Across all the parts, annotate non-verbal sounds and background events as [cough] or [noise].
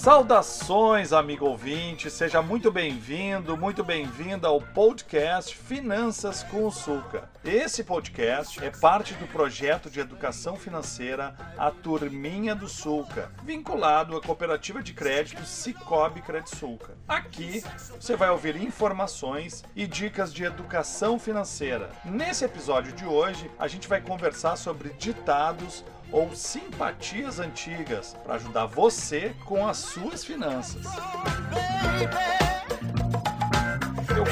Saudações, amigo ouvinte, seja muito bem-vindo, muito bem-vinda ao podcast Finanças com o Sulca. Esse podcast é parte do projeto de educação financeira A Turminha do Sulca, vinculado à cooperativa de crédito Cicobi Credsulca. Aqui você vai ouvir informações e dicas de educação financeira. Nesse episódio de hoje, a gente vai conversar sobre ditados ou simpatias antigas para ajudar você com as suas finanças.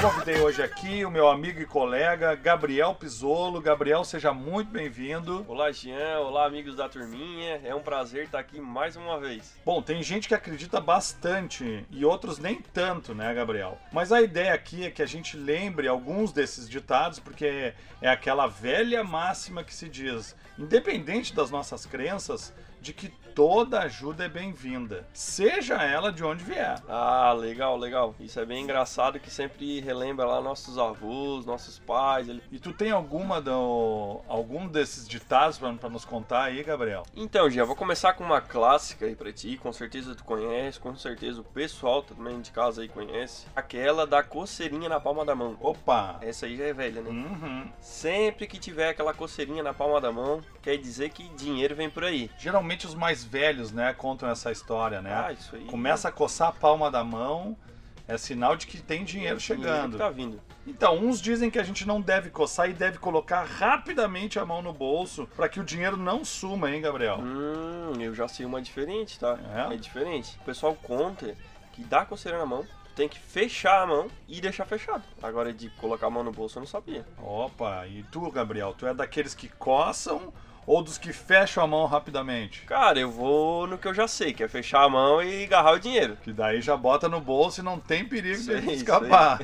Eu convidei hoje aqui o meu amigo e colega Gabriel Pisolo. Gabriel, seja muito bem-vindo. Olá, Jean. Olá, amigos da turminha. É um prazer estar aqui mais uma vez. Bom, tem gente que acredita bastante e outros nem tanto, né, Gabriel? Mas a ideia aqui é que a gente lembre alguns desses ditados, porque é aquela velha máxima que se diz: independente das nossas crenças, de que toda ajuda é bem-vinda, seja ela de onde vier. Ah, legal, legal. Isso é bem engraçado que sempre relembra lá nossos avós, nossos pais. E tu tem alguma do, algum desses ditados para nos contar aí, Gabriel? Então, já vou começar com uma clássica aí para ti, com certeza tu conhece, com certeza o pessoal também de casa aí conhece. Aquela da coceirinha na palma da mão. Opa! Essa aí já é velha, né? Uhum. Sempre que tiver aquela coceirinha na palma da mão, quer dizer que dinheiro vem por aí. Geralmente os mais velhos, né, contam essa história, né? Ah, isso aí. Começa a coçar a palma da mão, é sinal de que tem dinheiro chegando. Dinheiro tá vindo. Então, uns dizem que a gente não deve coçar e deve colocar rapidamente a mão no bolso para que o dinheiro não suma, hein, Gabriel? Hum, eu já sei uma diferente, tá? É? É diferente. O pessoal conta que dá coceira na mão, tem que fechar a mão e deixar fechado. Agora de colocar a mão no bolso eu não sabia. Opa, e tu, Gabriel, tu é daqueles que coçam ou dos que fecham a mão rapidamente? Cara, eu vou no que eu já sei, que é fechar a mão e agarrar o dinheiro. Que daí já bota no bolso e não tem perigo Isso de aí, escapar.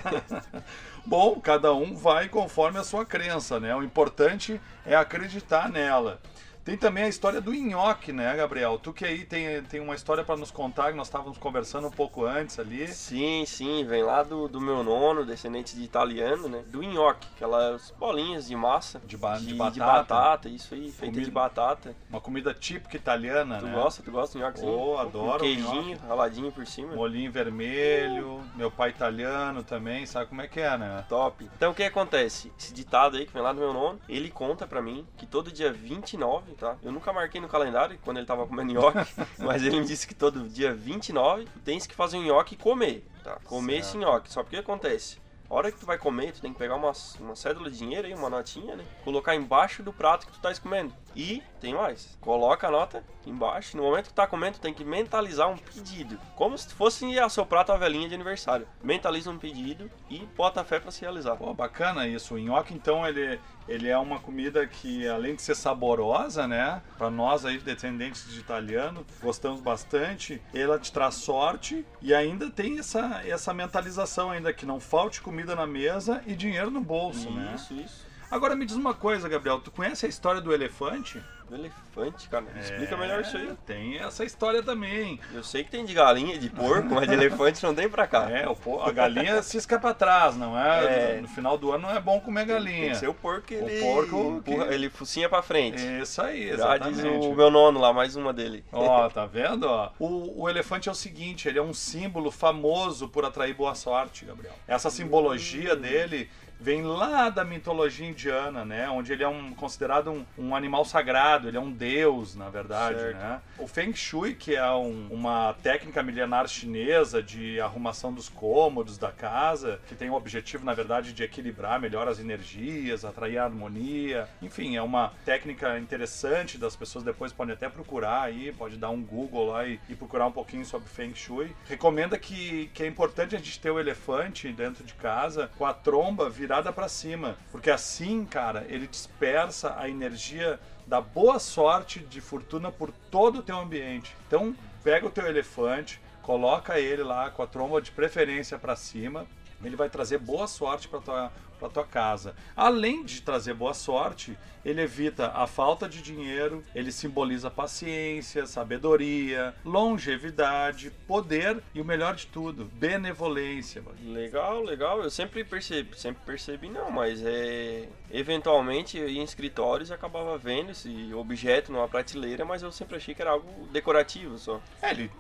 [laughs] Bom, cada um vai conforme a sua crença, né? O importante é acreditar nela. Tem também a história do nhoque, né, Gabriel? Tu que aí tem, tem uma história para nos contar, que nós estávamos conversando um pouco antes ali. Sim, sim, vem lá do, do meu nono, descendente de italiano, né? Do nhoque, aquelas bolinhas de massa. De, ba de, de batata. de batata, isso aí, feita Comida- de batata. Uma comida típica italiana, Tu né? gosta? Tu gosta do nhoquezinho? Oh, adoro Um queijinho raladinho por cima. Molinho vermelho, meu pai italiano também, sabe como é que é, né? Top. Então o que acontece? Esse ditado aí que vem lá do meu nono, ele conta pra mim que todo dia 29, tá? Eu nunca marquei no calendário quando ele tava comendo nhoque, [laughs] mas ele me disse que todo dia 29 tu tens que fazer um nhoque e comer, tá? Comer Certo. esse nhoque. Só porque acontece? A hora que tu vai comer, tu tem que pegar uma, uma cédula de dinheiro aí, uma notinha, né? Colocar embaixo do prato que tu tá comendo. E tem mais. Coloca a nota embaixo. No momento que tá comendo, tem que mentalizar um pedido. Como se fosse a seu prato a velhinha de aniversário. Mentaliza um pedido e bota a fé pra se realizar. Pô, bacana isso. O nhoque, então, ele, ele é uma comida que, além de ser saborosa, né? Para nós aí, descendentes de italiano, gostamos bastante. Ela te traz sorte e ainda tem essa, essa mentalização ainda que não falte comida na mesa e dinheiro no bolso, né? Isso, isso. Agora me diz uma coisa, Gabriel. Tu conhece a história do elefante? Do elefante, cara. Explica melhor isso aí. É, Tem essa história também. Eu sei que tem de galinha, de porco, mas de [laughs] elefante não tem pra cá. É, o a galinha cisca pra trás, não é? É. No final do ano não é bom comer Tem galinha. que ser o porco que O ele porco empurra, que- ele focinha pra frente. Isso aí, Já diz exatamente. o meu nono lá, mais uma dele. Ó, tá vendo? Ó? O, o elefante é o seguinte, ele é um símbolo famoso por atrair boa sorte, Gabriel. Essa simbologia dele vem lá da mitologia indiana, né? Onde ele é um, considerado um, um animal sagrado, ele é um deus, na verdade, Certo. né? O Feng Shui, que é um- uma técnica milenar chinesa de arrumação dos cômodos da casa, que tem o objetivo, na verdade, de equilibrar melhor as energias, atrair a harmonia. Enfim, é uma técnica interessante das pessoas depois podem até procurar aí, pode dar um Google lá e, e procurar um pouquinho sobre Feng Shui. Recomenda que, que é importante a gente ter o elefante dentro de casa com a tromba virada para cima, porque assim, cara, ele dispersa a energia da boa sorte de fortuna por todo o teu ambiente. Então, pega o teu elefante, coloca ele lá com a tromba de preferência para cima, ele vai trazer boa sorte para tua para tua casa. Além de trazer boa sorte, ele evita a falta de dinheiro, ele simboliza paciência, sabedoria, longevidade, poder e o melhor de tudo, benevolência. Legal, legal. Eu sempre percebi, sempre percebi não, mas é eventualmente eu ia em escritórios e acabava vendo esse objeto numa prateleira, mas eu sempre achei que era algo decorativo só. É, ele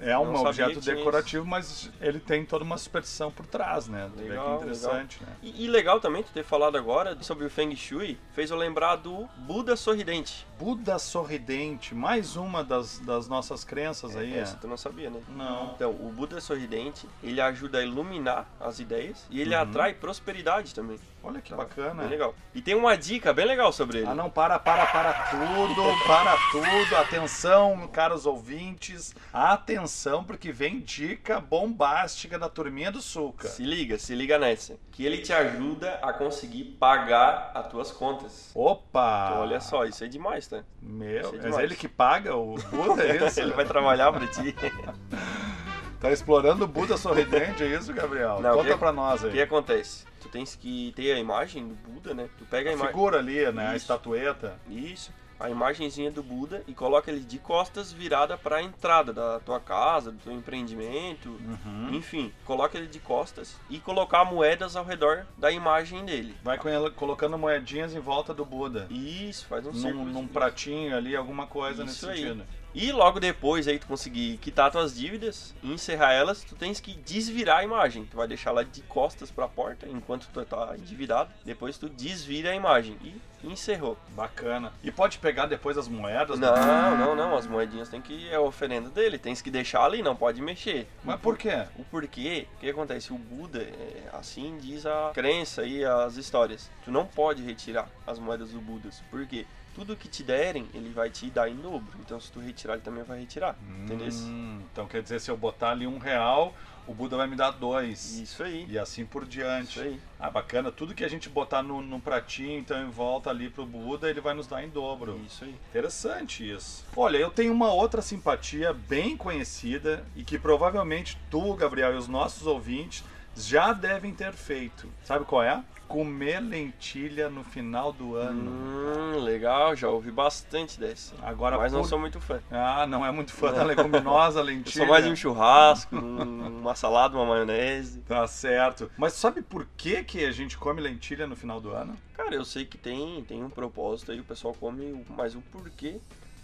É um objeto decorativo, mas ele tem toda uma superstição por trás, né? Vê que Legal, interessante, né? E, e legal também tu ter falado agora sobre o Feng Shui, fez eu lembrar do Buda sorridente. Buda sorridente, mais uma das, das nossas crenças aí. Essa é. tu não sabia, né? Não. Então, o Buda sorridente, ele ajuda a iluminar as ideias e ele Uhum. atrai prosperidade também. Olha que bacana. Bem legal. E tem uma dica bem legal sobre ele. Ah, não, para, para, para tudo, para tudo. Atenção, caros ouvintes. Atenção, porque vem dica bombástica da turminha do Sulca. Se liga, se liga nessa. Que ele te ajuda a conseguir pagar as tuas contas. Opa! Então, olha só, isso é demais, tá? Meu, é é demais. ele que paga o Buda, é isso? ele vai trabalhar pra ti. [laughs] Tá explorando o Buda sorridente, é isso, Gabriel? Não, Conta que- pra nós O aí. que acontece? Tu tens que ter a imagem do Buda, né? Tu pega a, A imagem. figura ali, né? A Isso. estatueta. Isso. A imagenzinha do Buda e coloca ele de costas virada para a entrada da tua casa, do teu empreendimento, Uhum. enfim, coloca ele de costas e colocar moedas ao redor da imagem dele. Vai com ela, colocando moedinhas em volta do Buda. Isso, faz um Num, círculo. num pratinho ali, alguma coisa Isso nesse aí. sentido. E logo depois aí tu conseguir quitar tuas dívidas e encerrar elas, tu tens que desvirar a imagem. Tu vai deixar ela de costas para a porta enquanto tu tá endividado. Depois tu desvira a imagem e encerrou. Bacana. E pode pegar depois as moedas? né? Não, não, não, as moedinhas tem que é a oferenda dele, tens que deixar ali, não pode mexer. Mas por quê? O porquê, o que acontece? O Buda, é, assim diz a crença e as histórias. Tu não pode retirar as moedas do Buda. Por quê? Tudo que te derem, ele vai te dar em dobro. Então, se tu retirar, ele também vai retirar. Entendeu? Hum, então quer dizer, se eu botar ali um real, o Buda vai me dar dois. Isso aí. E assim por diante. Isso aí. Ah, bacana. Tudo que a gente botar no, no pratinho, então em volta ali pro Buda, ele vai nos dar em dobro. Isso aí. Interessante isso. Olha, eu tenho uma outra simpatia bem conhecida e que provavelmente tu, Gabriel, e os nossos ouvintes já devem ter feito. Sabe qual é? Comer lentilha no final do ano. Hum, legal, já ouvi bastante dessa. Agora, Mas não por- sou muito fã. Ah, não é muito fã da leguminosa [laughs] Eu lentilha. sou mais de um churrasco, um- uma salada, uma maionese. Tá certo. Mas sabe por que, que a gente come lentilha no final do ano? Cara, eu sei que tem, tem um propósito aí, o pessoal come, mas o porquê,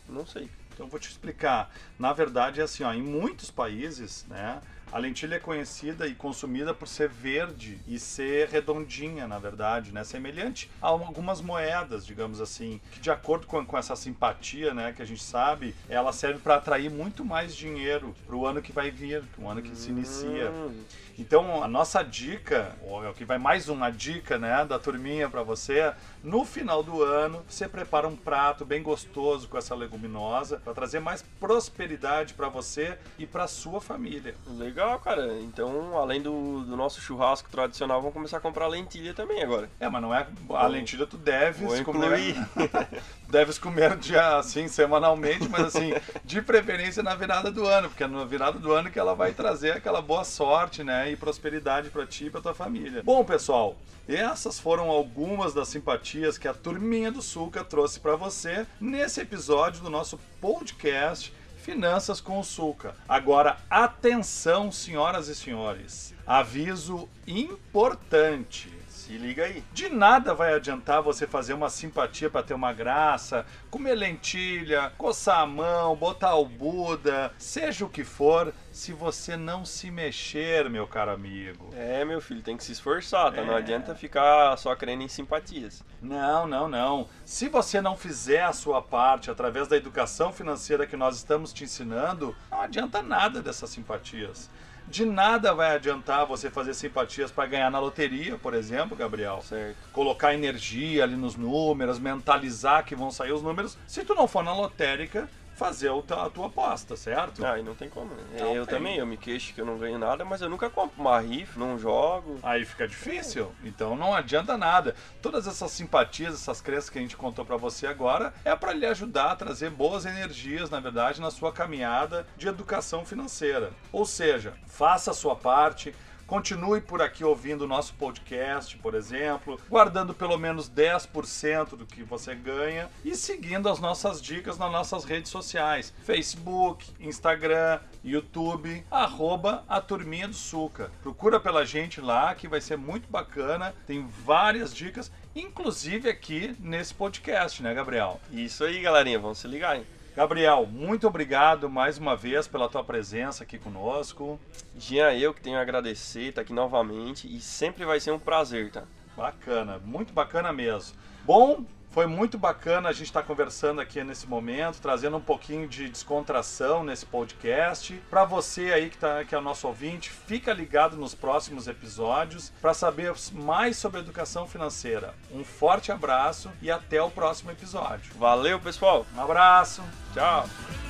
não sei. Então eu vou te explicar. Na verdade é assim, ó, em muitos países, né, a lentilha é conhecida e consumida por ser verde e ser redondinha, na verdade, né, semelhante a algumas moedas, digamos assim, que de acordo com, com essa simpatia, né, que a gente sabe, ela serve para atrair muito mais dinheiro para o ano que vai vir, o ano que se inicia. Hum, Então, a nossa dica, ou é o que vai mais uma dica, né, da turminha para você, no final do ano, você prepara um prato bem gostoso com essa leguminosa para trazer mais prosperidade para você e para sua família. legal, cara. Então, além do, do nosso churrasco tradicional, vamos começar a comprar lentilha também agora. É, mas não é a lentilha tu deves comer, [laughs] deves comer dia assim semanalmente, mas assim, de preferência na virada do ano, porque é na virada do ano que ela vai trazer aquela boa sorte, né, e prosperidade para ti e para tua família. Bom, pessoal, essas foram algumas das simpatias que a turminha do Sulca trouxe para você nesse episódio do nosso podcast Finanças com o Sulca. Agora, atenção, senhoras e senhores. Aviso importante. Se liga aí. De nada vai adiantar você fazer uma simpatia para ter uma graça, comer lentilha, coçar a mão, botar o Buda, seja o que for, se você não se mexer, meu caro amigo. É, meu filho, tem que se esforçar, tá? Não É. adianta ficar só crendo em simpatias. Não, não, não. Se você não fizer a sua parte através da educação financeira que nós estamos te ensinando, não adianta nada dessas simpatias. De nada vai adiantar você fazer simpatias para ganhar na loteria, por exemplo, Gabriel. Certo. colocar energia ali nos números, mentalizar que vão sair os números, se tu não for na lotérica, fazer o ta- a tua aposta, certo? Ah, e não tem como, né? Não eu tem. também, eu me queixo que eu não ganho nada, mas eu nunca compro uma rifa, não jogo. Aí fica difícil, então não adianta nada. Todas essas simpatias, essas crenças que a gente contou pra você agora, é para lhe ajudar a trazer boas energias, na verdade, na sua caminhada de educação financeira. Ou seja, faça a sua parte, Continue por aqui ouvindo o nosso podcast, por exemplo, guardando pelo menos 10% do que você ganha e seguindo as nossas dicas nas nossas redes sociais: Facebook, Instagram, YouTube, arroba a Turminha do Suca. Procura pela gente lá que vai ser muito bacana, tem várias dicas, inclusive aqui nesse podcast, né, Gabriel? Isso aí, galerinha, vamos se ligar, hein? Gabriel, muito obrigado mais uma vez pela tua presença aqui conosco. Jean, eu que tenho a agradecer, estar tá aqui novamente e sempre vai ser um prazer, tá? Bacana, muito bacana mesmo. Bom, foi muito bacana a gente estar tá conversando aqui nesse momento, trazendo um pouquinho de descontração nesse podcast. Para você aí que, tá, que é o nosso ouvinte, fica ligado nos próximos episódios para saber mais sobre educação financeira. Um forte abraço e até o próximo episódio. Valeu, pessoal. Um abraço. Tchau.